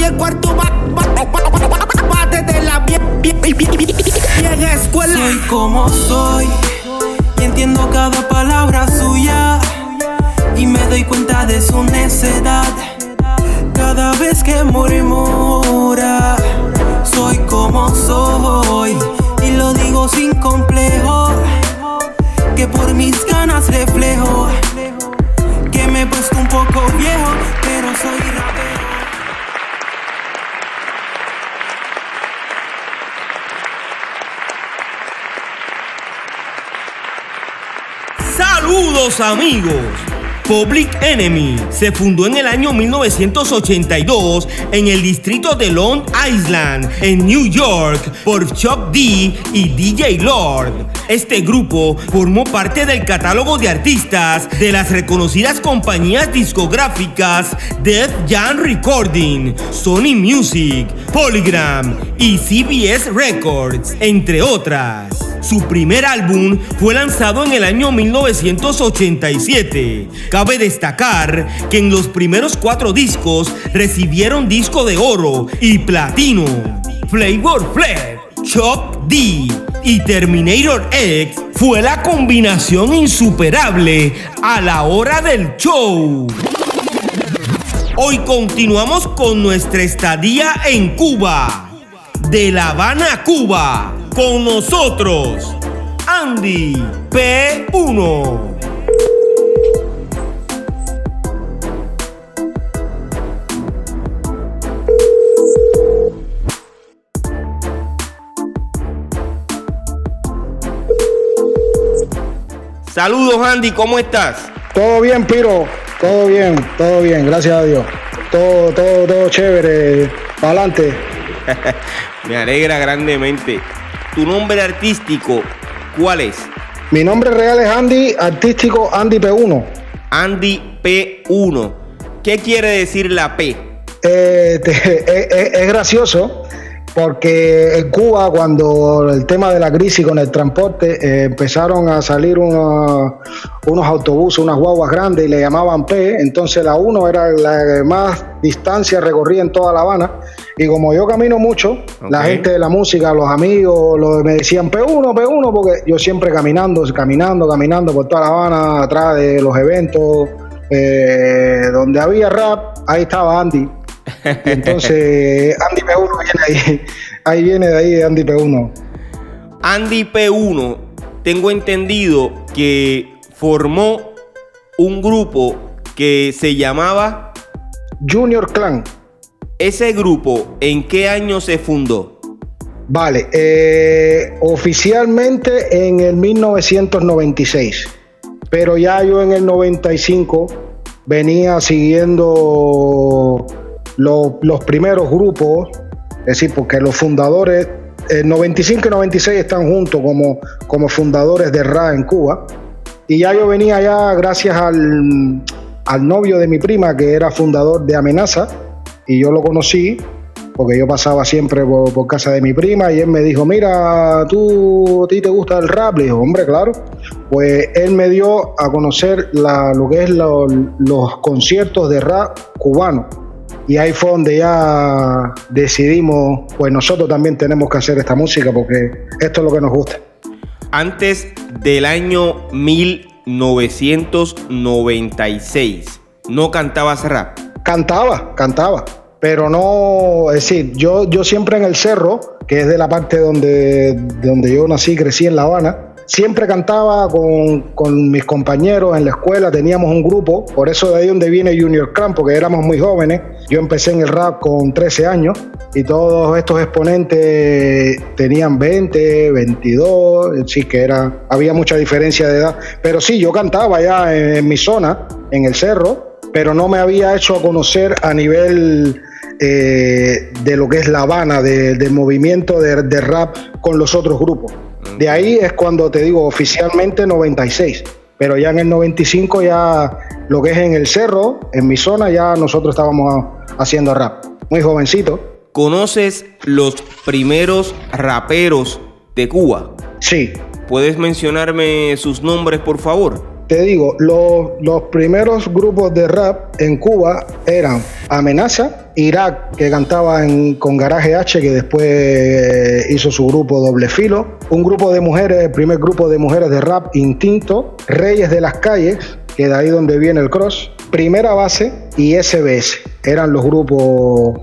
y el cuarto bate de la vieja escuela. Soy como soy y entiendo cada palabra suya y me doy cuenta de su necedad cada vez que murmura. Soy como soy y lo digo sin complejo, que por mis ganas reflejo que me he puesto un poco viejo, pero soy rapero. Saludos amigos. Public Enemy se fundó en el año 1982 en el distrito de Long Island, en New York, por Chuck D y DJ Lord. Este grupo formó parte del catálogo de artistas de las reconocidas compañías discográficas Def Jam Recording, Sony Music, Polygram y CBS Records, entre otras. Su primer álbum fue lanzado en el año 1987. Cabe destacar que en los primeros cuatro discos recibieron disco de oro y platino. Flavor Flav, Chop D y Terminator X fue la combinación insuperable a la hora del show. Hoy continuamos con nuestra estadía en Cuba. De La Habana Cuba. Con nosotros, Andy P1. Saludos Andy, ¿cómo estás? Todo bien, Piro. Todo bien, todo bien, gracias a Dios. Todo, todo, todo chévere. Para adelante. Me alegra grandemente. ¿Tu nombre artístico cuál es? Mi nombre real es Andy, artístico Andy P1. Andy P1. ¿Qué quiere decir la P? Eh, te- es, es- es gracioso porque en Cuba cuando el tema de la crisis con el transporte eh, empezaron a salir unos, unos autobuses, unas guaguas grandes y le llamaban P, entonces la 1 era la que más distancia recorría en toda La Habana. Y como yo camino mucho, la gente de la música, los amigos, los- me decían P1, P1 porque yo siempre caminando, caminando, caminando por toda La Habana, atrás de los eventos, eh, donde había rap, ahí estaba Andy. Y entonces Andy P1 viene ahí, ahí viene de ahí Andy P1. Andy P1, tengo entendido que formó un grupo que se llamaba Junior Clan. ese grupo, ¿en qué año se fundó? Vale, eh, oficialmente en el 1996, pero ya yo en el 95 venía siguiendo lo- los primeros grupos, es decir, porque los fundadores, el 95 y 96 están juntos como, como fundadores de RA en Cuba, y ya yo venía ya gracias al, al novio de mi prima que era fundador de Amenaza, y yo lo conocí porque yo pasaba siempre por, casa de mi prima y él me dijo, mira, tú, a ti te gusta el rap, le dijo, hombre, claro. Pues él me dio a conocer la- lo que es lo- los conciertos de rap cubano. Y ahí fue donde ya decidimos, pues nosotros también tenemos que hacer esta música porque esto es lo que nos gusta. Antes del año 1996, ¿no cantabas rap? Cantaba, cantaba, pero no, es decir, yo, yo siempre en el cerro, que es de la parte donde, donde yo nací, crecí en La Habana, siempre cantaba con, con mis compañeros en la escuela, teníamos un grupo, por eso de ahí donde viene Junior Clan, porque éramos muy jóvenes, yo empecé en el rap con 13 años y todos estos exponentes tenían 20, 22, sí que era, había mucha diferencia de edad, pero sí, yo cantaba ya en, mi zona, en el cerro, pero no me había hecho conocer a nivel eh, de lo que es La Habana, de- del movimiento de rap con los otros grupos. De ahí es cuando te digo oficialmente 96, pero ya en el 95 ya lo que es en el cerro, en mi zona, ya nosotros estábamos haciendo rap. Muy jovencito, ¿Conoces los primeros raperos de Cuba? sí. ¿Puedes mencionarme sus nombres, por favor? Te digo, los, los primeros grupos de rap en Cuba eran Amenaza, Irak, que cantaba con Garaje H, que después hizo su grupo Doble Filo, un grupo de mujeres, el primer grupo de mujeres de rap Instinto, Reyes de las Calles, que de ahí donde viene el cross, Primera Base y SBS. Eran los grupos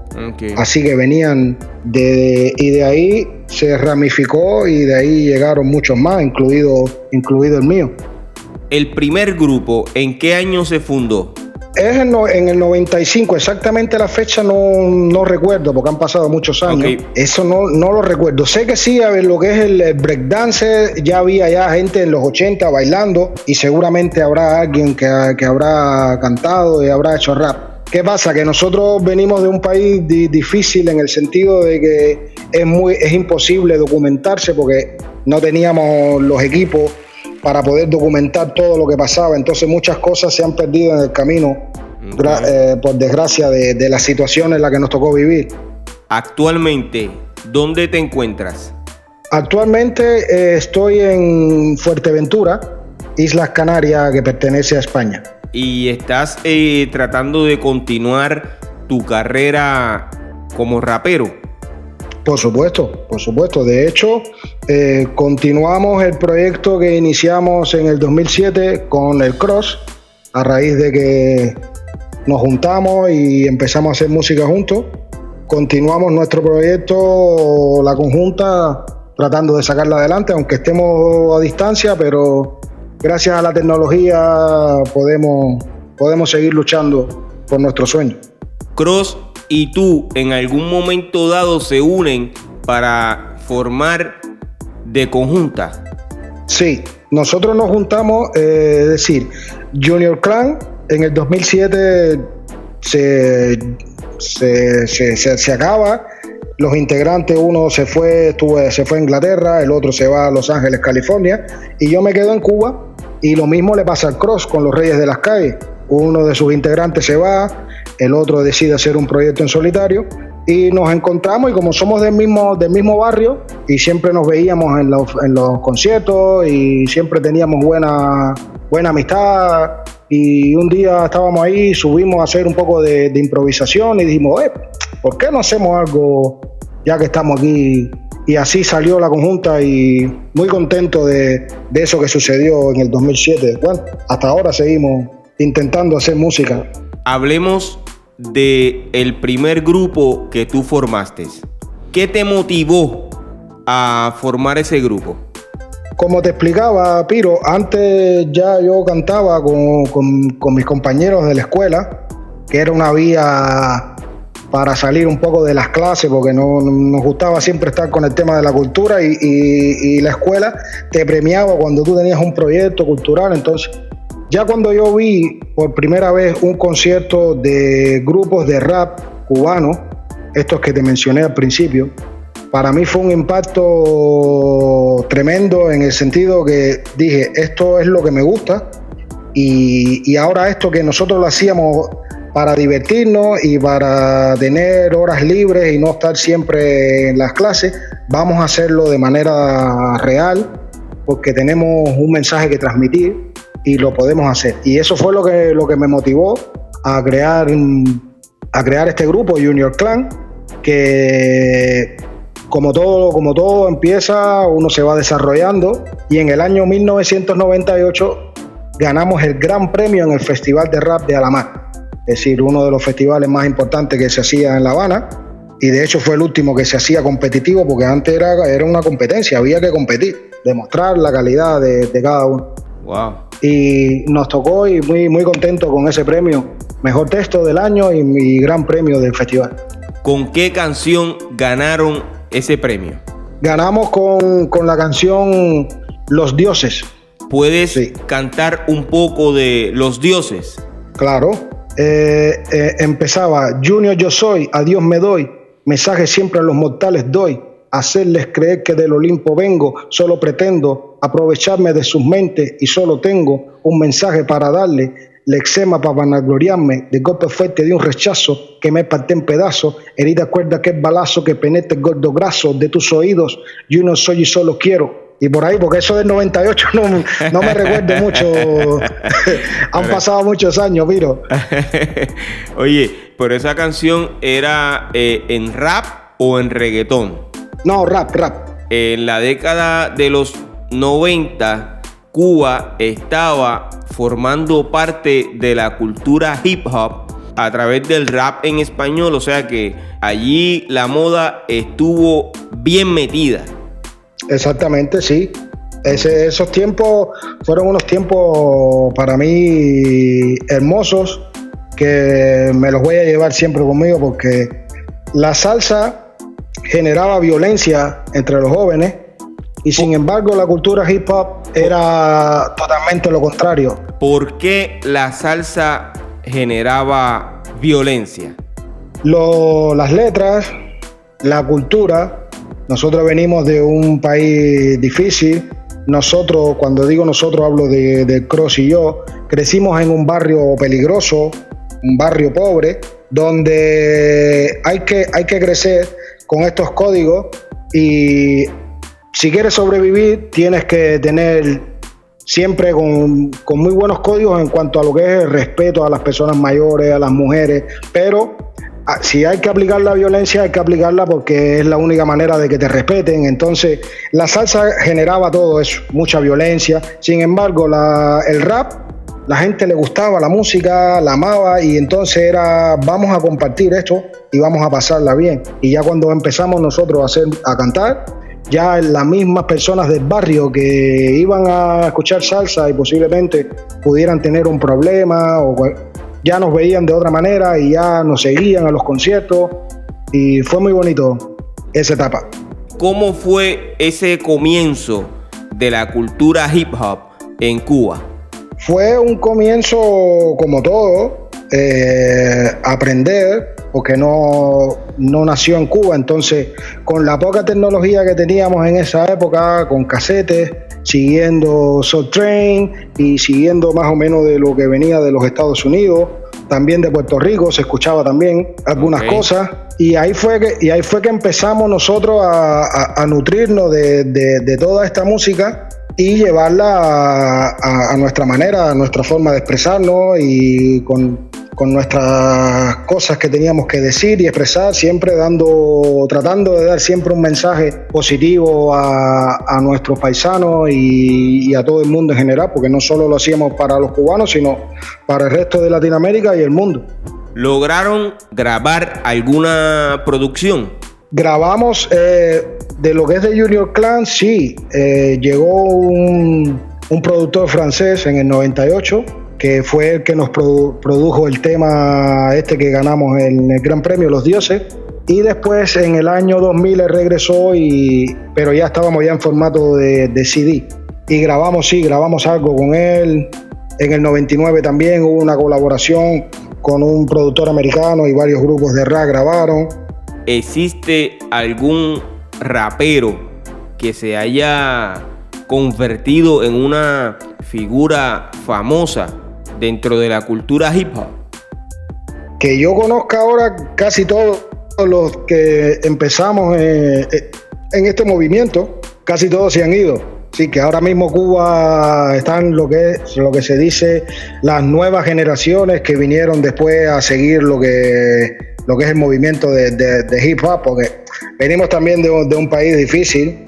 así que venían de, y de ahí se ramificó y de ahí llegaron muchos más, incluido, incluido el mío. ¿El primer grupo en qué año se fundó? Es en, el 95, exactamente la fecha no, recuerdo porque han pasado muchos años. Eso no, no lo recuerdo. Sé que sí, a ver, lo que es el breakdance, ya había ya gente en los 80 bailando y seguramente habrá alguien que, que habrá cantado y habrá hecho rap. ¿Qué pasa? Que nosotros venimos de un país difícil en el sentido de que es, muy, es imposible documentarse porque no teníamos los equipos para poder documentar todo lo que pasaba. Entonces muchas cosas se han perdido en el camino, eh, por desgracia, de, la situación en la que nos tocó vivir. Actualmente, ¿dónde te encuentras? Actualmente eh, estoy en Fuerteventura, Islas Canarias, que pertenece a España. ¿Y estás eh, tratando de continuar tu carrera como rapero? Por supuesto, por supuesto. De hecho, eh, continuamos el proyecto que iniciamos en el 2007 con el Cross, a raíz de que nos juntamos y empezamos a hacer música juntos. Continuamos nuestro proyecto, la conjunta, tratando de sacarla adelante, aunque estemos a distancia, pero gracias a la tecnología podemos, podemos seguir luchando por nuestro sueño. Cross y tú en algún momento dado se unen para formar de conjunta. Sí, nosotros nos juntamos, eh, es decir, Junior Clan en el 2007 se, se, acaba, los integrantes, uno se fue, estuve, se fue a Inglaterra, el otro se va a Los Ángeles, California, y yo me quedo en Cuba, y lo mismo le pasa al Cross con los Reyes de las Calles. Uno de sus integrantes se va, el otro decide hacer un proyecto en solitario y nos encontramos y como somos del mismo, del mismo barrio y siempre nos veíamos en los, en los conciertos y siempre teníamos buena, buena amistad y un día estábamos ahí, subimos a hacer un poco de, improvisación y dijimos, eh, ¿por qué no hacemos algo ya que estamos aquí? Y así salió la conjunta y muy contento de, de eso que sucedió en el 2007. Bueno, hasta ahora seguimos intentando hacer música hablemos de el primer grupo que tú formaste. ¿Qué te motivó a formar ese grupo? Como te explicaba, Piro, antes ya yo cantaba con, mis compañeros de la escuela, que era una vía para salir un poco de las clases, porque no, nos gustaba siempre estar con el tema de la cultura y, y, la escuela te premiaba cuando tú tenías un proyecto cultural, entonces ya cuando yo vi por primera vez un concierto de grupos de rap cubano, estos que te mencioné al principio, para mí fue un impacto tremendo en el sentido que dije, esto es lo que me gusta y, ahora esto que nosotros lo hacíamos para divertirnos y para tener horas libres y no estar siempre en las clases, vamos a hacerlo de manera real porque tenemos un mensaje que transmitir y lo podemos hacer. Y eso fue lo que, lo que me motivó a crear, a crear este grupo Junior Clan, que como todo, como todo empieza, uno se va desarrollando y en el año 1998 ganamos el gran premio en el Festival de Rap de Alamar, es decir, uno de los festivales más importantes que se hacía en La Habana y de hecho fue el último que se hacía competitivo porque antes era, era una competencia, había que competir, demostrar la calidad de, de cada uno. Wow y nos tocó y muy, muy contento con ese premio. Mejor texto del año y mi gran premio del festival. ¿Con qué canción ganaron ese premio? Ganamos con, la canción Los Dioses. ¿Puedes cantar un poco de Los Dioses? Claro. Eh, eh, empezaba, Junior yo soy, a Dios me doy, mensaje siempre a los mortales doy, hacerles creer que del Olimpo vengo, solo pretendo aprovecharme de sus mentes y solo tengo un mensaje para darle, lexema para vanagloriarme, de golpe fuerte de un rechazo que me parte en pedazos, herida cuerda que es balazo que penetre el gordo graso de tus oídos, yo no soy y solo quiero y por ahí, porque eso del 98 no, me recuerdo mucho. Han pasado muchos años, Viro. Oye, pero esa canción era eh, en rap o en reggaetón. No, rap, rap. En la década de los 90, Cuba estaba formando parte de la cultura hip hop a través del rap en español, o sea que allí la moda estuvo bien metida. Exactamente, sí. esos tiempos fueron unos tiempos para mí hermosos que me los voy a llevar siempre conmigo porque la salsa generaba violencia entre los jóvenes y sin embargo la cultura hip hop era totalmente lo contrario. ¿Por qué la salsa generaba violencia? las letras, la cultura. Nosotros venimos de un país difícil. Nosotros, cuando digo nosotros, hablo de, de Cross y yo, crecimos en un barrio peligroso, un barrio pobre, donde hay que, hay que crecer con estos códigos y si quieres sobrevivir tienes que tener siempre con, muy buenos códigos en cuanto a lo que es el respeto a las personas mayores, a las mujeres, pero ah, si hay que aplicar la violencia, hay que aplicarla porque es la única manera de que te respeten. Entonces, la salsa generaba todo eso, mucha violencia. Sin embargo, el rap, la gente le gustaba la música, la amaba y entonces era, vamos a compartir esto y vamos a pasarla bien. Y ya cuando empezamos nosotros a, hacer, a cantar, ya las mismas personas del barrio que iban a escuchar salsa y posiblemente pudieran tener un problema o ya nos veían de otra manera y ya nos seguían a los conciertos y fue muy bonito esa etapa. ¿Cómo fue ese comienzo de la cultura hip hop en Cuba? Fue un comienzo como todo, eh, aprender, porque no, no nació en Cuba, entonces con la poca tecnología que teníamos en esa época, con casetes, siguiendo Soul Train y siguiendo más o menos de lo que venía de los Estados Unidos, también de Puerto Rico, se escuchaba también algunas cosas. Y ahí fue que, y ahí fue que empezamos nosotros a, nutrirnos de, toda esta música y llevarla a, a, nuestra manera, a nuestra forma de expresarnos y con con nuestras cosas que teníamos que decir y expresar, siempre dando, tratando de dar siempre un mensaje positivo a, nuestros paisanos y, a todo el mundo en general, porque no solo lo hacíamos para los cubanos, sino para el resto de Latinoamérica y el mundo. ¿Lograron grabar alguna producción? Grabamos eh, de lo que es de Junior Clan, sí. Eh, llegó un, un productor francés en el 98 que fue el que nos produjo el tema este que ganamos en el Gran Premio Los Dioses. Y después en el año 2000 regresó, y, pero ya estábamos ya en formato de, CD. Y grabamos, sí, grabamos algo con él. En el 99 también hubo una colaboración con un productor americano y varios grupos de rap grabaron. ¿Existe algún rapero que se haya convertido en una figura famosa dentro de la cultura hip hop? Que yo conozca ahora casi todos los que empezamos eh, eh, en este movimiento, casi todos se han ido. Sí, que ahora mismo Cuba están lo que es lo que se dice las nuevas generaciones que vinieron después a seguir lo que lo que es el movimiento de, hip hop, porque venimos también de, un país difícil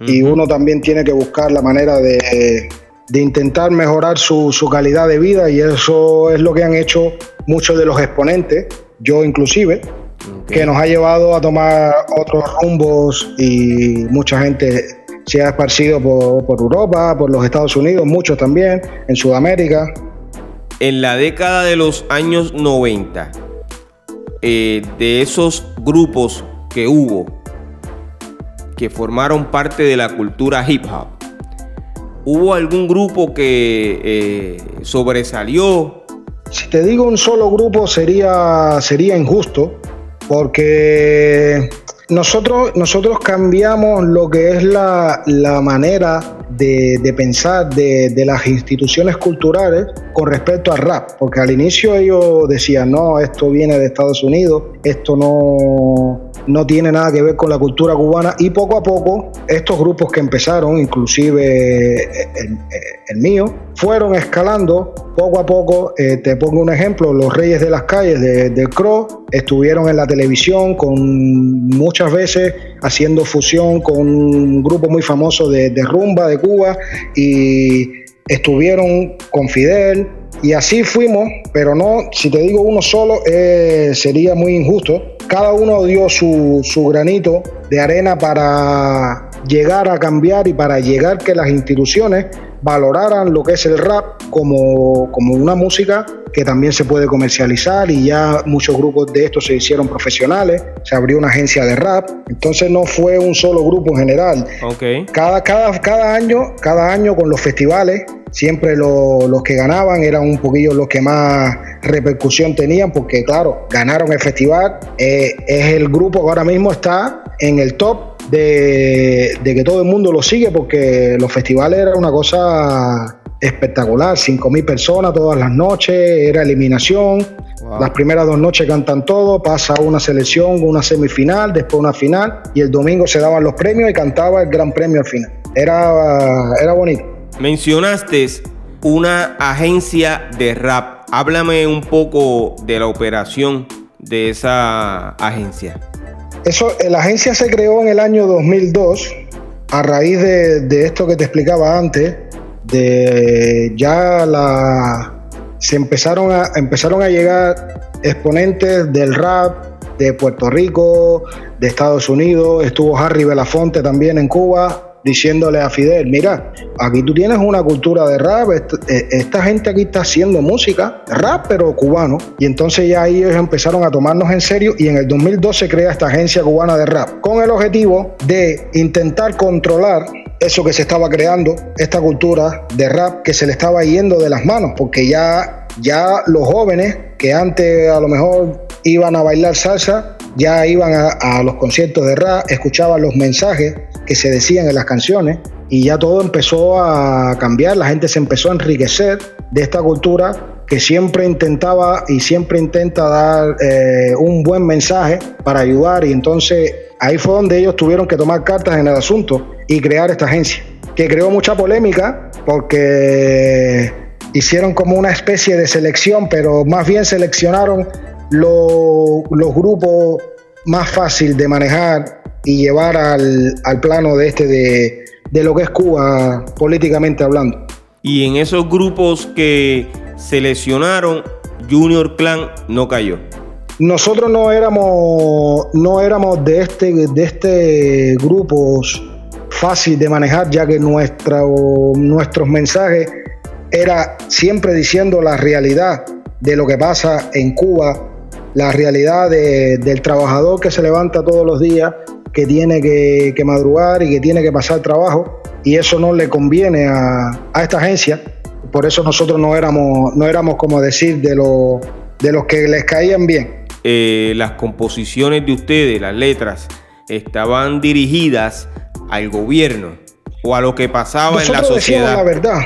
y uno también tiene que buscar la manera de, de intentar mejorar su, calidad de vida y eso es lo que han hecho muchos de los exponentes, yo inclusive, que nos ha llevado a tomar otros rumbos y mucha gente se ha esparcido por, Europa, por los Estados Unidos, muchos también, en Sudamérica. En la década de los años 90, eh, de esos grupos que hubo, que formaron parte de la cultura hip hop, ¿Hubo algún grupo que eh, sobresalió? Si te digo un solo grupo sería, sería injusto, porque nosotros, nosotros cambiamos lo que es la, manera de, pensar de, de, las instituciones culturales con respecto al rap, porque al inicio ellos decían, no, esto viene de Estados Unidos, esto no, no tiene nada que ver con la cultura cubana y poco a poco estos grupos que empezaron, inclusive eh, el, mío, fueron escalando poco a poco. Eh, te pongo un ejemplo, los Reyes de las Calles de, de Crow estuvieron en la televisión con muchas veces haciendo fusión con un grupo muy famoso de, de rumba de Cuba y estuvieron con Fidel, y así fuimos, pero no, si te digo uno solo, eh, sería muy injusto. Cada uno dio su, su granito de arena para llegar a cambiar y para llegar que las instituciones valoraran lo que es el rap como, como, una música que también se puede comercializar y ya muchos grupos de estos se hicieron profesionales, se abrió una agencia de rap, entonces no fue un solo grupo en general. Okay. Cada, cada, cada, año, cada año con los festivales siempre los que ganaban eran un poquillo los que más repercusión tenían, porque claro, ganaron el festival, eh, es el grupo que ahora mismo está en el top de, que todo el mundo lo sigue, porque los festivales eran una cosa espectacular, 5.000 personas todas las noches, era eliminación, las primeras dos noches cantan todo, pasa una selección, una semifinal, después una final, y el domingo se daban los premios y cantaba el gran premio al final. Era, era bonito. Mencionaste una agencia de rap. Háblame un poco de la operación de esa agencia. Eso, eh, la agencia se creó en el año 2002 a raíz de, esto que te explicaba antes, de ya la se empezaron a empezaron a llegar exponentes del rap de Puerto Rico, de Estados Unidos, estuvo Harry Belafonte también en Cuba, diciéndole a Fidel, mira, aquí tú tienes una cultura de rap, eh, esta gente aquí está haciendo música, rap pero cubano, y entonces ya ellos empezaron a tomarnos en serio y en el 2012 crea esta agencia cubana de rap, con el objetivo de intentar controlar eso que se estaba creando, esta cultura de rap que se le estaba yendo de las manos, porque ya, ya los jóvenes que antes a lo mejor iban a bailar salsa, ya iban a, los conciertos de rap, escuchaban los mensajes que se decían en las canciones y ya todo empezó a cambiar, la gente se empezó a enriquecer de esta cultura que siempre intentaba y siempre intenta dar eh, un buen mensaje para ayudar y entonces ahí fue donde ellos tuvieron que tomar cartas en el asunto y crear esta agencia, que creó mucha polémica porque hicieron como una especie de selección, pero más bien seleccionaron los grupos más fácil de manejar y llevar al, plano de este de, de lo que es Cuba políticamente hablando. Y en esos grupos que seleccionaron, Junior Clan no cayó. Nosotros no éramos, no éramos de este, de este grupos fácil de manejar, ya que nuestra, nuestros mensajes era siempre diciendo la realidad de lo que pasa en Cuba, la realidad del trabajador que se levanta todos los días que tiene que, madrugar y que tiene que pasar trabajo y eso no le conviene a, esta agencia. Por eso nosotros no éramos, no éramos como decir, de, lo, de los que les caían bien. Eh, las composiciones de ustedes, las letras, estaban dirigidas al gobierno o a lo que pasaba en la sociedad. La verdad,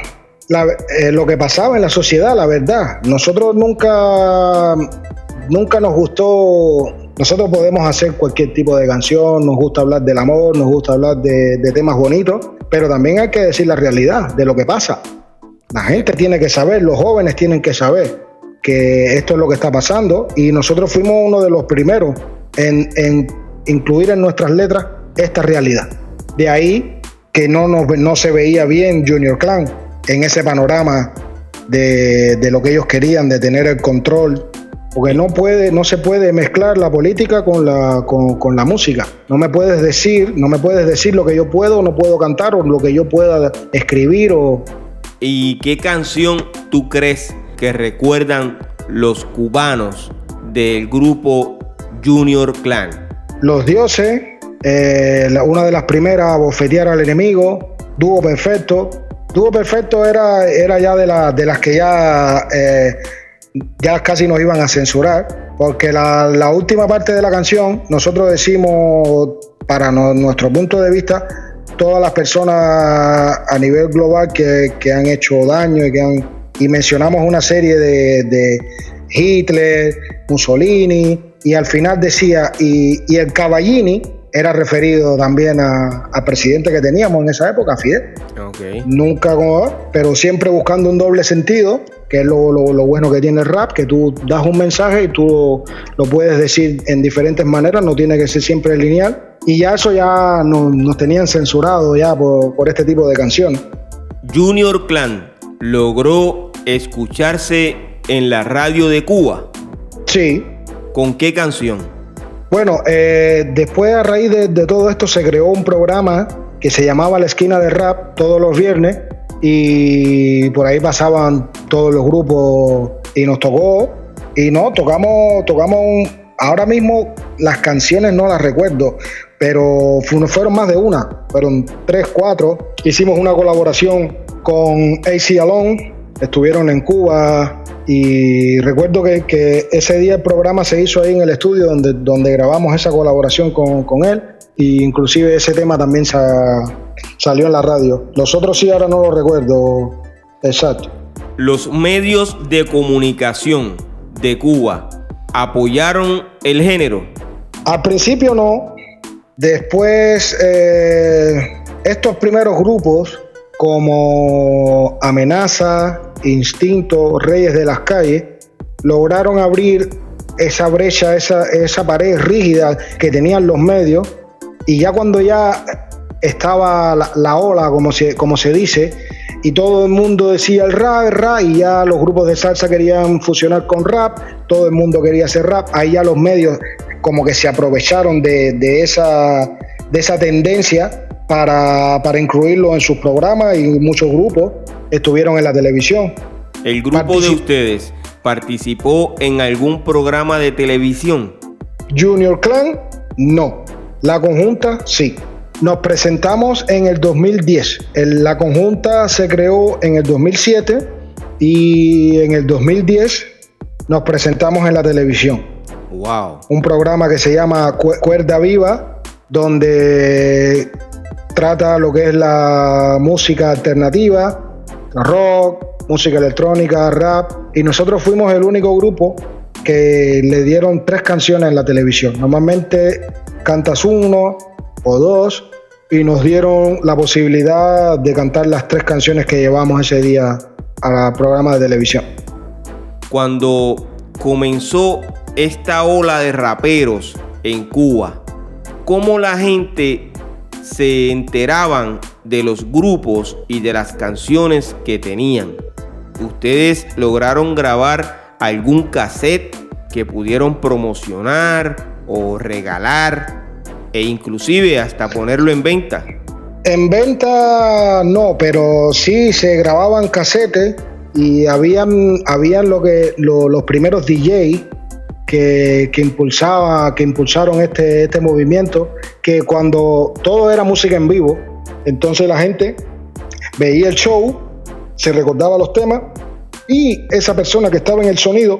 eh, lo que pasaba en la sociedad, la verdad. Nosotros nunca, nunca nos gustó nosotros podemos hacer cualquier tipo de canción, nos gusta hablar del amor, nos gusta hablar de, temas bonitos, pero también hay que decir la realidad de lo que pasa. La gente tiene que saber, los jóvenes tienen que saber que esto es lo que está pasando y nosotros fuimos uno de los primeros en, incluir en nuestras letras esta realidad. De ahí que no, no se veía bien Junior Clan en ese panorama de, de, lo que ellos querían, de tener el control porque no, puede, no se puede mezclar la política con la, con, la música. No me puedes decir, no me puedes decir lo que yo puedo o no puedo cantar o lo que yo pueda escribir o. ¿Y qué canción tú crees que recuerdan los cubanos del grupo Junior Clan? Los dioses, eh, una de las primeras, bofetear al enemigo, dúo perfecto. Dúo perfecto era, era ya de, de las que ya eh, ya casi nos iban a censurar, porque la, última parte de la canción, nosotros decimos, para nuestro punto de vista, todas las personas a nivel global que, han hecho daño y que han y mencionamos una serie de, Hitler, Mussolini, y al final decía, y, el Caballini era referido también al presidente que teníamos en esa época, Fidel. Nunca como, pero siempre buscando un doble sentido, que es lo, bueno que tiene el rap, que tú das un mensaje y tú lo puedes decir en diferentes maneras, no tiene que ser siempre lineal. Y ya eso ya nos, tenían censurado ya por, por este tipo de canción. Junior Clan logró escucharse en la radio de Cuba. Sí. ¿Con qué canción? Bueno, eh, después a raíz de, todo esto se creó un programa que se llamaba La Esquina de Rap todos los viernes y por ahí pasaban todos los grupos y nos tocó y no, tocamos, tocamos ahora mismo las canciones no las recuerdo, pero fueron más de una, fueron tres, cuatro. Hicimos una colaboración con AC Alone, estuvieron en Cuba y recuerdo que, ese día el programa se hizo ahí en el estudio donde, donde grabamos esa colaboración con, él e inclusive ese tema también salió en la radio. Los otros sí ahora no lo recuerdo exacto. Los medios de comunicación de Cuba apoyaron el género. Al principio no, Después, eh, estos primeros grupos como Amenaza, Instinto, Reyes de las Calles, lograron abrir esa brecha, esa, esa pared rígida que tenían los medios y ya cuando ya estaba la, ola, como se, como se dice, y todo el mundo decía el rap, rap, y ya los grupos de salsa querían fusionar con rap, todo el mundo quería hacer rap, ahí ya los medios como que se aprovecharon de, esa, de esa tendencia para, incluirlo en sus programas y muchos grupos estuvieron en la televisión. ¿El grupo de ustedes participó en algún programa de televisión? Junior Clan, no. La conjunta, sí. Nos presentamos en el 2010. la conjunta se creó en el 2007 y en el 2010 nos presentamos en la televisión. Wow. Un programa que se llama Cuerda Viva, donde trata lo que es la música alternativa, rock, música electrónica, rap. Y nosotros fuimos el único grupo que le dieron tres canciones en la televisión. Normalmente cantas uno o dos y nos dieron la posibilidad de cantar las tres canciones que llevamos ese día al programa de televisión. Cuando comenzó esta ola de raperos en Cuba, cómo la gente se enteraban de los grupos y de las canciones que tenían. Ustedes lograron grabar algún cassette que pudieron promocionar o regalar e inclusive hasta ponerlo en venta. En venta no, pero sí se grababan cassettes y habían, habían lo que, los primeros DJs que, impulsaba, que impulsaron este, este movimiento, que cuando todo era música en vivo, entonces la gente veía el show, se recordaba los temas y esa persona que estaba en el sonido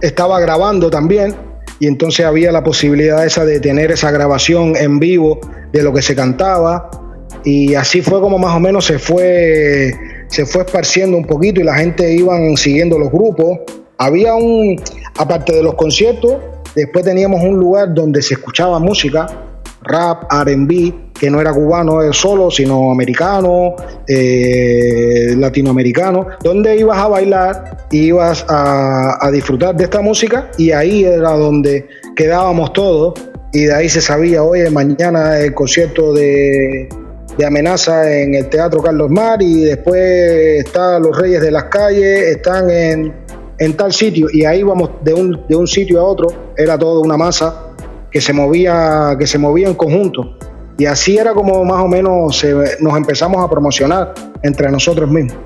estaba grabando también y entonces había la posibilidad esa de tener esa grabación en vivo de lo que se cantaba y así fue como más o menos se fue se fue esparciendo un poquito y la gente iban siguiendo los grupos había un, aparte de los conciertos, después teníamos un lugar donde se escuchaba música, rap, RB, que no era cubano solo, sino americano, eh, latinoamericano, donde ibas a bailar, ibas a, disfrutar de esta música y ahí era donde quedábamos todos y de ahí se sabía, oye, mañana el concierto de, de amenaza en el Teatro Carlos Mar y después está Los Reyes de las Calles, están en en tal sitio y ahí vamos de un, de un sitio a otro, era todo una masa que se movía, que se movía en conjunto. Y así era como más o menos nos empezamos a promocionar entre nosotros mismos.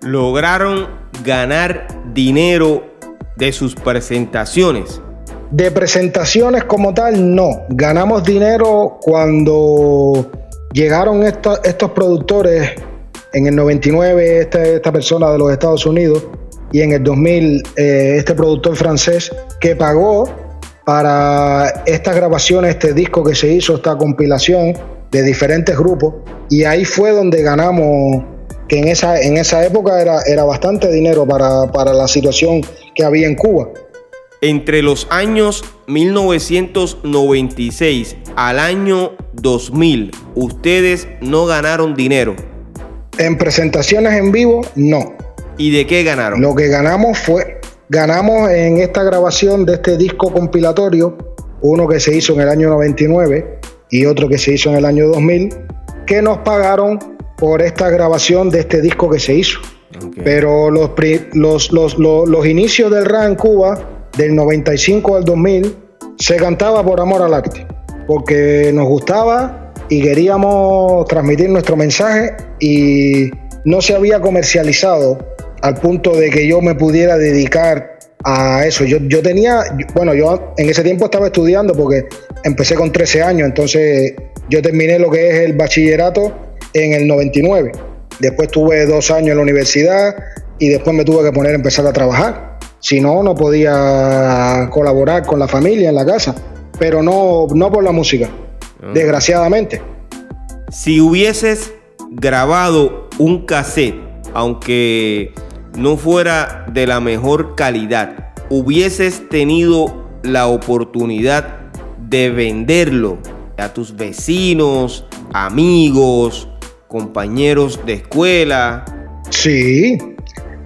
¿Lograron ganar dinero de sus presentaciones? De presentaciones como tal, no. Ganamos dinero cuando llegaron estos, estos productores en el 99, esta, esta persona de los Estados Unidos, y en el 2000 eh, este productor francés que pagó para estas grabaciones, este disco que se hizo, esta compilación de diferentes grupos y ahí fue donde ganamos que en esa, en esa época era, era bastante dinero para, la situación que había en Cuba. Entre los años 1996 al año 2000, ustedes no ganaron dinero. En presentaciones en vivo, no. ¿Y de qué ganaron? Lo que ganamos fue, ganamos en esta grabación de este disco compilatorio, uno que se hizo en el año 99 y otro que se hizo en el año 2000, que nos pagaron por esta grabación de este disco que se hizo. Pero los, los, los, los, inicios del rap en Cuba, del 95 al 2000, se cantaba por amor al arte, porque nos gustaba y queríamos transmitir nuestro mensaje y no se había comercializado al punto de que yo me pudiera dedicar a eso. Yo, yo tenía, bueno, yo en ese tiempo estaba estudiando porque empecé con 13 años, entonces yo terminé lo que es el bachillerato en el 99. Después tuve dos años en la universidad y después me tuve que poner a empezar a trabajar. Si no, no podía colaborar con la familia en la casa, pero no, no por la música, ah. desgraciadamente. Si hubieses grabado un cassette, aunque no fuera de la mejor calidad, hubieses tenido la oportunidad de venderlo a tus vecinos, amigos, compañeros de escuela. Sí,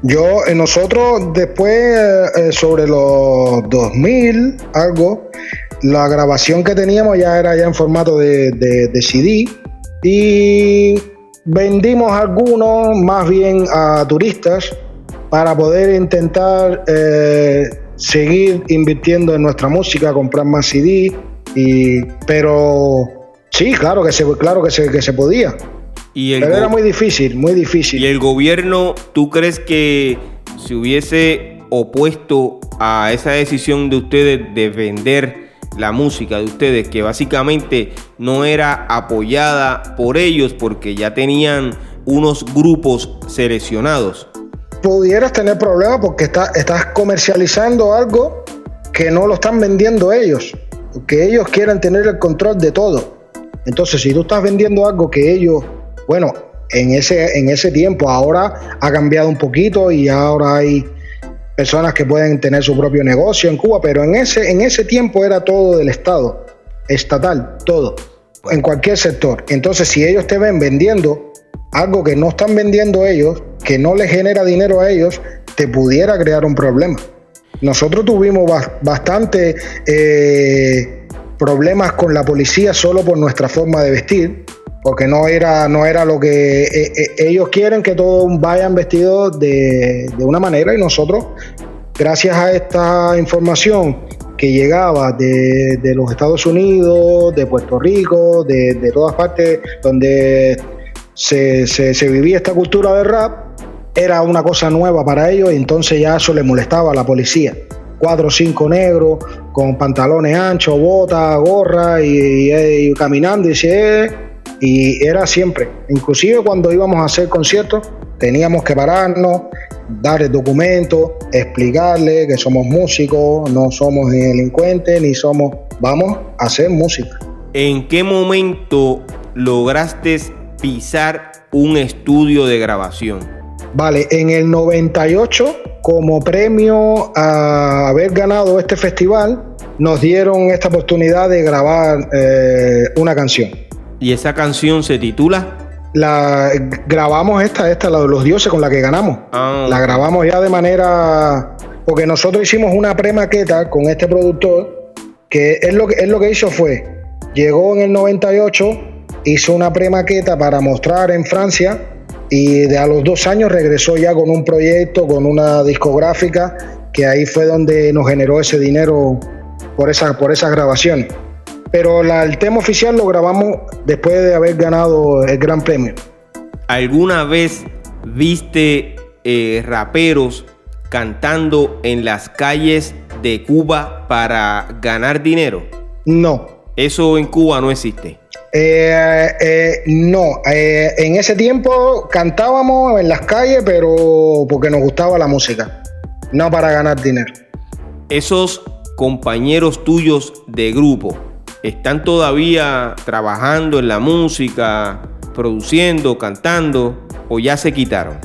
yo, eh, nosotros después, eh, sobre los 2000, algo, la grabación que teníamos ya era ya en formato de, de CD y vendimos algunos más bien a turistas para poder intentar eh, seguir invirtiendo en nuestra música, comprar más CD, y, pero sí, claro que se, claro que se, que se podía. Y pero era muy difícil, muy difícil. ¿Y el gobierno, tú crees que se hubiese opuesto a esa decisión de ustedes de vender la música de ustedes, que básicamente no era apoyada por ellos porque ya tenían unos grupos seleccionados? Pudieras tener problemas porque estás comercializando algo que no lo están vendiendo ellos, que ellos quieren tener el control de todo. Entonces, si tú estás vendiendo algo que ellos, bueno, en ese, en ese tiempo ahora ha cambiado un poquito y ahora hay personas que pueden tener su propio negocio en Cuba, pero en ese, en ese tiempo era todo del Estado, estatal, todo, en cualquier sector. Entonces, si ellos te ven vendiendo algo que no están vendiendo ellos, que no les genera dinero a ellos, te pudiera crear un problema. Nosotros tuvimos bastante eh, problemas con la policía solo por nuestra forma de vestir, porque no era, no era lo que eh, eh, ellos quieren que todos vayan vestidos de, una manera y nosotros, gracias a esta información que llegaba de, los Estados Unidos, de Puerto Rico, de, todas partes donde se, se, vivía esta cultura de rap, era una cosa nueva para ellos y entonces ya eso le molestaba a la policía. Cuatro o cinco negros con pantalones anchos, botas, gorra y, caminando y, y era siempre. Inclusive cuando íbamos a hacer conciertos teníamos que pararnos, dar el documento, explicarle que somos músicos, no somos delincuentes, ni somos... Vamos a hacer música. ¿En qué momento lograste pisar un estudio de grabación? Vale, en el 98, como premio a haber ganado este festival, nos dieron esta oportunidad de grabar eh, una canción. ¿Y esa canción se titula? La grabamos esta, esta, la de los dioses con la que ganamos. Ah, la grabamos ya de manera. Porque nosotros hicimos una premaqueta con este productor, que es lo que, es lo que hizo fue. Llegó en el 98, hizo una premaqueta para mostrar en Francia y de a los dos años regresó ya con un proyecto, con una discográfica, que ahí fue donde nos generó ese dinero por, esa, por esas grabaciones. Pero el tema oficial lo grabamos después de haber ganado el Gran Premio. ¿Alguna vez viste eh, raperos cantando en las calles de Cuba para ganar dinero? No. Eso en Cuba no existe. Eh, eh, no, eh, en ese tiempo cantábamos en las calles, pero porque nos gustaba la música, no para ganar dinero. Esos compañeros tuyos de grupo están todavía trabajando en la música, produciendo, cantando, o ya se quitaron?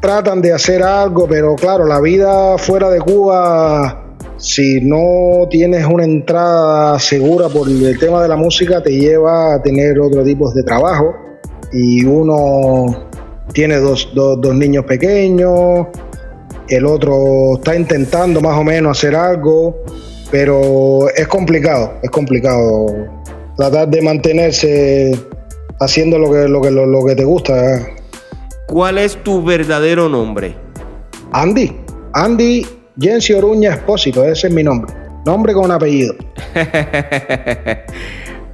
tratan de hacer algo, pero claro, la vida fuera de Cuba si no tienes una entrada segura por el tema de la música, te lleva a tener otro tipo de trabajo. Y uno tiene dos, niños pequeños, el otro está intentando más o menos hacer algo, pero es complicado, es complicado tratar de mantenerse haciendo lo que, lo que, lo, que te gusta. ¿Cuál es tu verdadero nombre? Andy. Andy Jensi Oruña Espósito, ese es mi nombre. Nombre con apellido.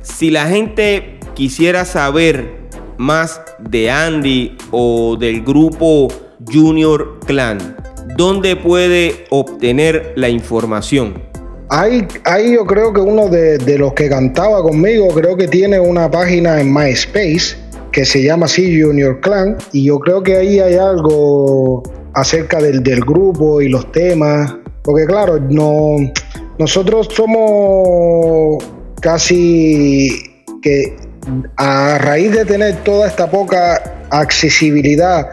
si la gente quisiera saber más de Andy o del grupo Junior Clan, ¿dónde puede obtener la información? Ahí, ahí yo creo que uno de, de, los que cantaba conmigo, creo que tiene una página en MySpace que se llama así Junior Clan y yo creo que ahí hay algo acerca del, del grupo y los temas, porque claro, no, nosotros somos casi que a raíz de tener toda esta poca accesibilidad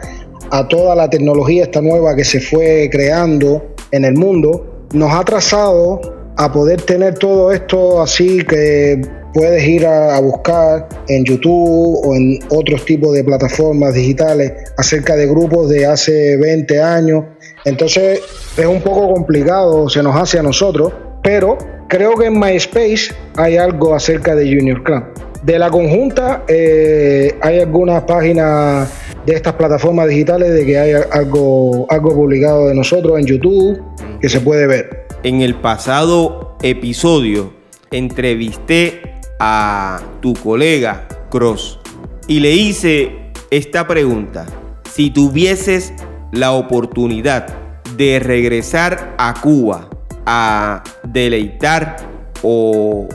a toda la tecnología esta nueva que se fue creando en el mundo, nos ha trazado a poder tener todo esto así que puedes ir a, buscar en YouTube o en otros tipos de plataformas digitales acerca de grupos de hace 20 años. Entonces es un poco complicado, se nos hace a nosotros, pero creo que en MySpace hay algo acerca de Junior Clan. De la conjunta eh, hay algunas páginas de estas plataformas digitales de que hay algo, algo publicado de nosotros en YouTube que se puede ver. En el pasado episodio entrevisté a tu colega Cross y le hice esta pregunta. Si tuvieses la oportunidad de regresar a Cuba a deleitar o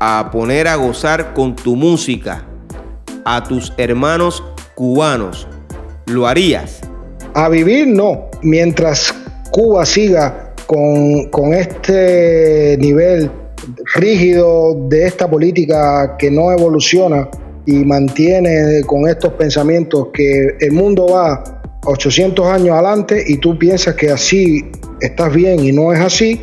a poner a gozar con tu música a tus hermanos cubanos, ¿lo harías? A vivir no. Mientras Cuba siga con, con este nivel rígido de esta política que no evoluciona y mantiene con estos pensamientos que el mundo va 800 años adelante y tú piensas que así estás bien y no es así,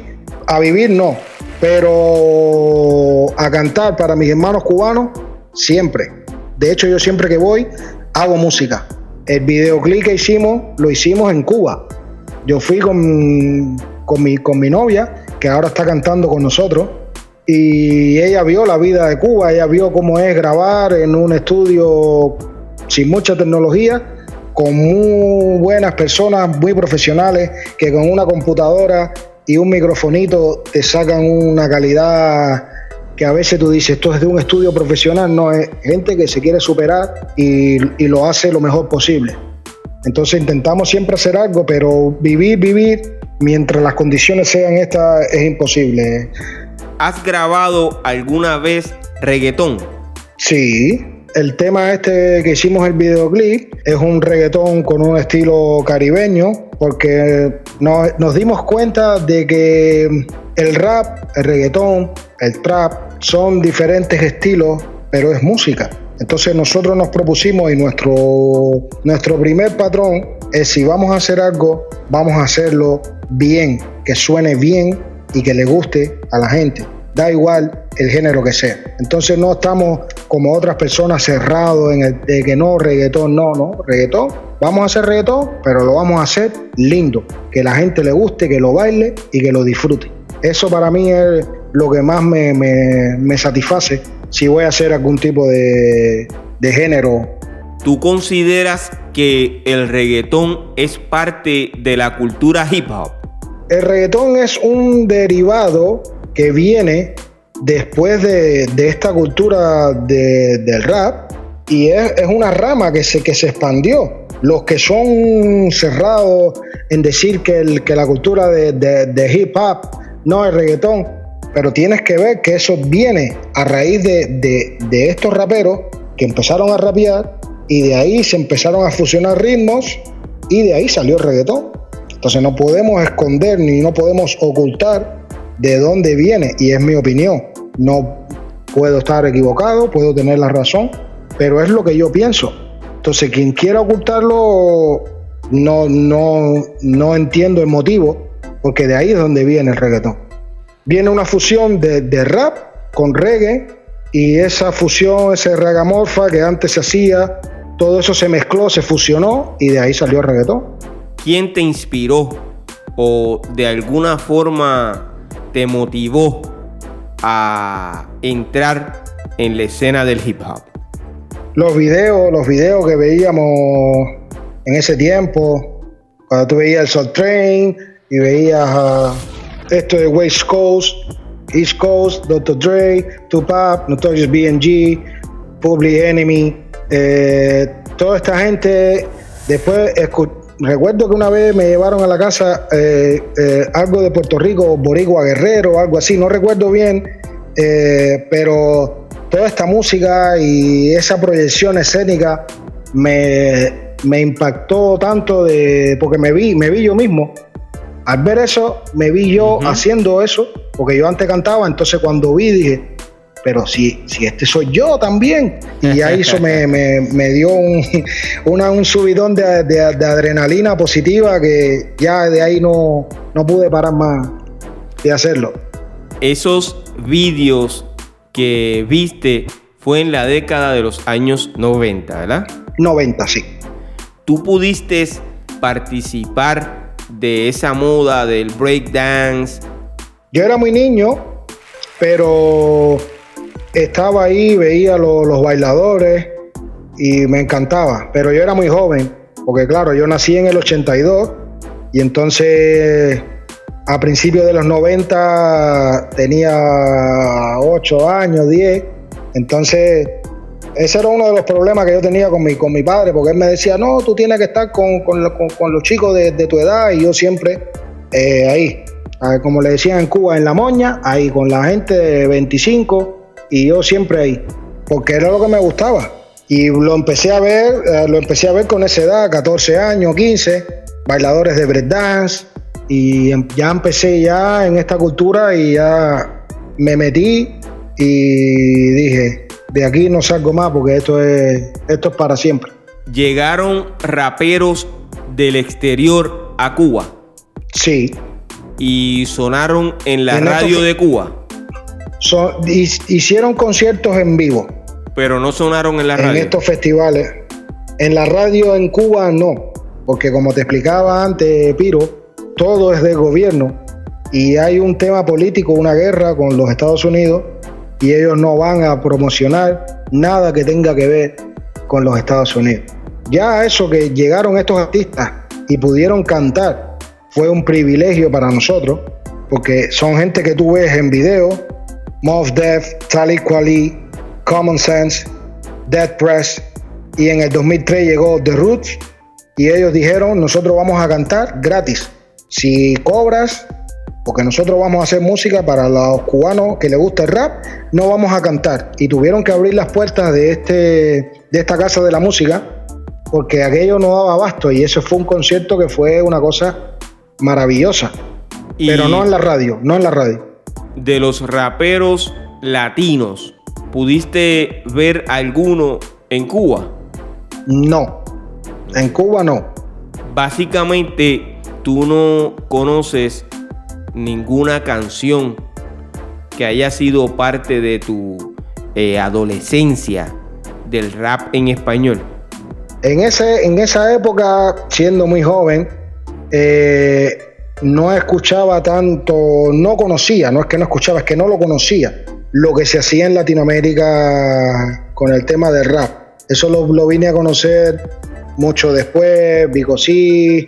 a vivir no, pero a cantar para mis hermanos cubanos siempre. De hecho yo siempre que voy hago música. El videoclip que hicimos lo hicimos en Cuba. Yo fui con, con, mi, con mi novia, que ahora está cantando con nosotros, y ella vio la vida de Cuba, ella vio cómo es grabar en un estudio sin mucha tecnología, con muy buenas personas, muy profesionales, que con una computadora y un microfonito te sacan una calidad que a veces tú dices, esto es de un estudio profesional, no, es gente que se quiere superar y, y lo hace lo mejor posible. Entonces intentamos siempre hacer algo, pero vivir, vivir, mientras las condiciones sean estas, es imposible. ¿Has grabado alguna vez reggaetón? Sí, el tema este que hicimos el videoclip es un reggaetón con un estilo caribeño porque nos, dimos cuenta de que el rap, el reggaetón, el trap son diferentes estilos, pero es música. Entonces nosotros nos propusimos y nuestro, nuestro primer patrón es si vamos a hacer algo, vamos a hacerlo bien, que suene bien y que le guste a la gente. Da igual el género que sea. Entonces no estamos como otras personas cerrados en el de que no, reggaetón, no, no, reggaetón. Vamos a hacer reggaetón, pero lo vamos a hacer lindo, que la gente le guste, que lo baile y que lo disfrute. Eso para mí es lo que más me, me, satisface si voy a hacer algún tipo de, de género. ¿Tú consideras que el reggaetón es parte de la cultura hip hop? El reggaetón es un derivado que viene después de, esta cultura del rap y es, una rama que se, que se expandió. Los que son cerrados en decir que, el, que la cultura de, hip hop no es reggaetón, pero tienes que ver que eso viene a raíz de, de estos raperos que empezaron a rapear y de ahí se empezaron a fusionar ritmos y de ahí salió el reggaetón. Entonces no podemos esconder ni no podemos ocultar de dónde viene y es mi opinión. No puedo estar equivocado, puedo tener la razón, pero es lo que yo pienso. Entonces quien quiera ocultarlo no, no, no entiendo el motivo, porque de ahí es donde viene el reggaetón. Viene una fusión de, de rap con reggae y esa fusión, ese ragamorfa que antes se hacía, todo eso se mezcló, se fusionó y de ahí salió el reggaetón. ¿Quién te inspiró o de alguna forma te motivó a entrar en la escena del hip hop? Los videos, los videos que veíamos en ese tiempo, cuando tú veías el Soul Train y veías ah, esto de West Coast, East Coast, Dr. Dre, Tupac, Notorious B.N.G., Public Enemy, eh, toda esta gente, después recuerdo que una vez me llevaron a la casa eh, eh, algo de Puerto Rico, Boricua Guerrero, algo así, no recuerdo bien, pero toda esta música y esa proyección escénica me, me impactó tanto de porque me vi, me vi yo mismo. Al ver eso, me vi yo haciendo eso, porque yo antes cantaba, entonces cuando vi dije, pero si, si este soy yo también. Y ahí eso me, me, dio un, un subidón de, de, adrenalina positiva que ya de ahí no, no pude parar más de hacerlo. Esos vídeos que viste fue en la década de los años 90, ¿verdad? 90, sí. ¿Tú pudiste participar de esa moda del breakdance? Yo era muy niño, pero estaba ahí, veía los bailadores y me encantaba. Pero yo era muy joven, porque claro, yo nací en el 82 y entonces a principios de los 90 tenía 8 años, 10. Entonces, ese era uno de los problemas que yo tenía con mi, con mi padre, porque él me decía, no, tú tienes que estar con, los chicos de, tu edad y yo siempre eh, ahí, como le decían en Cuba, en la moña, ahí con la gente de 25 y yo siempre ahí, porque era lo que me gustaba. Y lo empecé a ver, eh, lo empecé a ver con esa edad, 14 años, 15, bailadores de breakdance, y em, ya empecé ya en esta cultura y ya me metí y dije, de aquí no salgo más porque esto es, esto es para siempre. ¿Llegaron raperos del exterior a Cuba? Sí. ¿Y sonaron en la radio de Cuba? Hicieron conciertos en vivo. Pero no sonaron en la radio. En estos festivales. En la radio en Cuba no. Porque como te explicaba antes, Piro, todo es del gobierno y hay un tema político, una guerra con los Estados Unidos y ellos no van a promocionar nada que tenga que ver con los Estados Unidos. Ya eso que llegaron estos artistas y pudieron cantar fue un privilegio para nosotros, porque son gente que tú ves en video, Moff Def, Tali Kweli, Common Sense, Dead Press, y en el 2003 llegó The Roots y ellos dijeron, nosotros vamos a cantar gratis si cobras, porque nosotros vamos a hacer música para los cubanos que les gusta el rap, no vamos a cantar. Y tuvieron que abrir las puertas de, este, de esta casa de la música, porque aquello no daba abasto. Y eso fue un concierto que fue una cosa maravillosa. pero no en la radio, no en la radio. De los raperos latinos, ¿pudiste ver alguno en Cuba? No, en Cuba no. Básicamente, tú no conoces ninguna canción que haya sido parte de tu eh, adolescencia del rap en español? En, ese, en esa época, siendo muy joven, eh, no escuchaba tanto, no conocía, no es que no escuchaba, es que no lo conocía, lo que se hacía en Latinoamérica con el tema del rap. Eso lo, lo vine a conocer mucho después, Vico sí,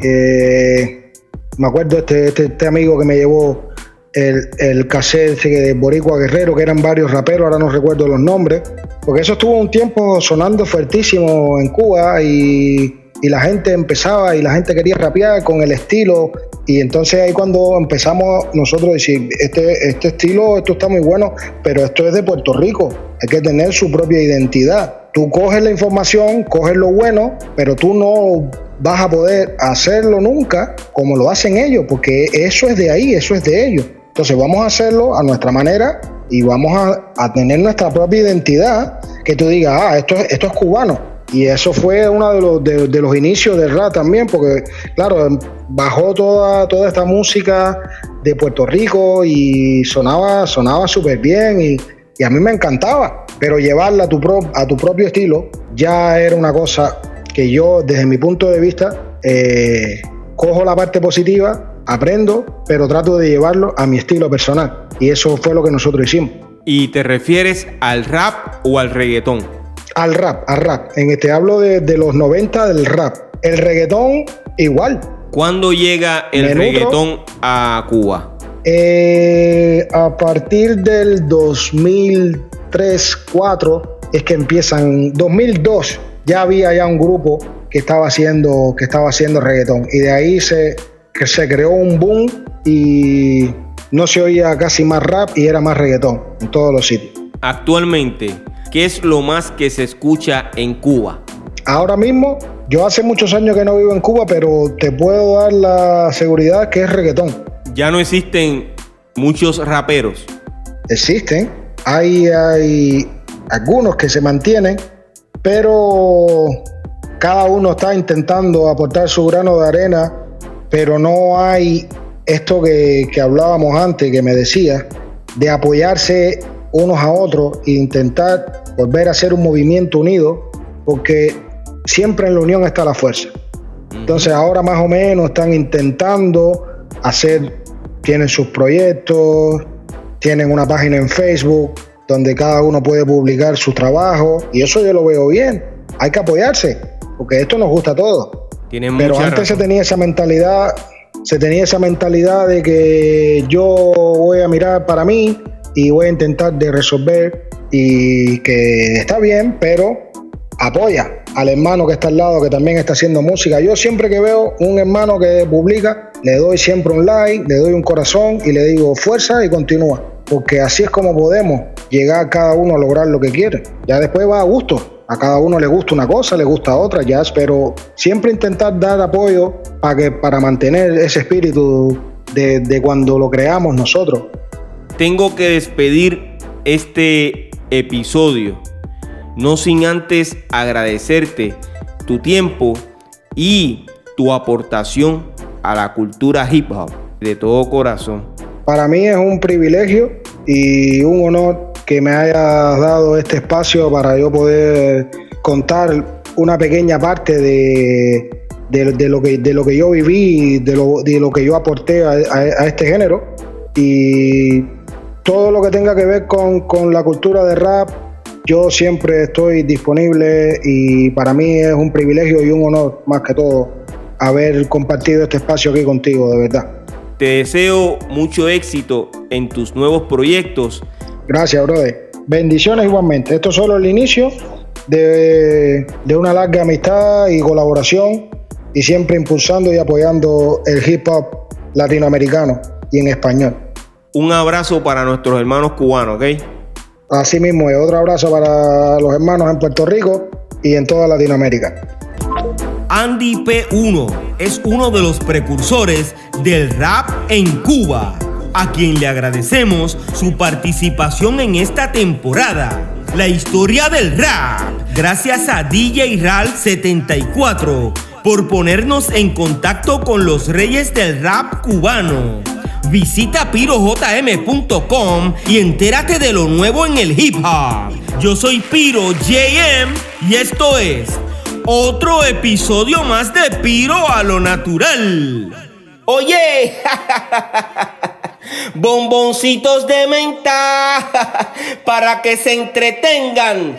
eh, me acuerdo este, este, este, amigo que me llevó el, el cassette de Boricua Guerrero, que eran varios raperos, ahora no recuerdo los nombres, porque eso estuvo un tiempo sonando fuertísimo en Cuba y, la gente empezaba y la gente quería rapear con el estilo y entonces ahí cuando empezamos nosotros a decir, este, este estilo, esto está muy bueno, pero esto es de Puerto Rico, hay que tener su propia identidad. Tú coges la información, coges lo bueno, pero tú no vas a poder hacerlo nunca como lo hacen ellos, porque eso es de ahí, eso es de ellos. Entonces vamos a hacerlo a nuestra manera y vamos a, tener nuestra propia identidad, que tú digas, ah, esto, esto es cubano. Y eso fue uno de los, de, los inicios del rap también, porque claro, bajó toda, toda esta música de Puerto Rico y sonaba sonaba súper bien y, a mí me encantaba, pero llevarla a tu, a tu propio estilo ya era una cosa que yo desde mi punto de vista eh, cojo la parte positiva, aprendo, pero trato de llevarlo a mi estilo personal. Y eso fue lo que nosotros hicimos. ¿Y te refieres al rap o al reggaetón? Al rap, al rap. En este hablo de, los 90 del rap. El reggaetón, igual. ¿Cuándo llega el reggaetón a Cuba? Eh, a partir del 2003-2004 es que empiezan. 2002 ya había ya un grupo que estaba haciendo que estaba haciendo reggaetón y de ahí se que se creó un boom y no se oía casi más rap y era más reggaetón en todos los sitios. Actualmente, ¿Qué es lo más que se escucha en Cuba? Ahora mismo, yo hace muchos años que no vivo en Cuba, pero te puedo dar la seguridad que es reggaetón. Ya no existen muchos raperos. Existen, hay, hay algunos que se mantienen, pero cada uno está intentando aportar su grano de arena, pero no hay esto que, que hablábamos antes, que me decía, de apoyarse unos a otros e intentar volver a ser un movimiento unido, porque siempre en la unión está la fuerza. Entonces ahora más o menos están intentando hacer, tienen sus proyectos, tienen una página en Facebook donde cada uno puede publicar su trabajo y eso yo lo veo bien. Hay que apoyarse, porque esto nos gusta a todos. Pero antes se tenía esa mentalidad, se tenía esa mentalidad de que yo voy a mirar para mí y voy a intentar de resolver y que está bien, pero apoya al hermano que está al lado que también está haciendo música. Yo siempre que veo un hermano que publica, le doy siempre un like, le doy un corazón y le digo fuerza y continúa. Porque así es como podemos llegar cada uno a lograr lo que quiere. Ya después va a gusto. A cada uno le gusta una cosa, le gusta otra, ya, pero siempre intentar dar apoyo para, que, para mantener ese espíritu de, de cuando lo creamos nosotros tengo que despedir este episodio, no sin antes agradecerte tu tiempo y tu aportación a la cultura hip hop de todo corazón. Para mí es un privilegio y un honor que me hayas dado este espacio para yo poder contar una pequeña parte de, lo, que, de lo que yo viví, de lo, de lo que yo aporté a, a este género. Y todo lo que tenga que ver con, la cultura de rap, yo siempre estoy disponible y para mí es un privilegio y un honor más que todo haber compartido este espacio aquí contigo, de verdad. Te deseo mucho éxito en tus nuevos proyectos. Gracias, brother. Bendiciones igualmente. Esto es solo el inicio de, de una larga amistad y colaboración y siempre impulsando y apoyando el hip hop latinoamericano y en español. Un abrazo para nuestros hermanos cubanos, ¿ok? Así mismo, y otro abrazo para los hermanos en Puerto Rico y en toda Latinoamérica. Andy P1 es uno de los precursores del rap en Cuba, a quien le agradecemos su participación en esta temporada. La historia del rap, gracias a DJ RAL 74 por ponernos en contacto con los reyes del rap cubano. Visita pirojm.com y entérate de lo nuevo en el hip hop. Yo soy Piro JM y esto es otro episodio más de Piro a lo natural. Oye, bomboncitos de menta para que se entretengan.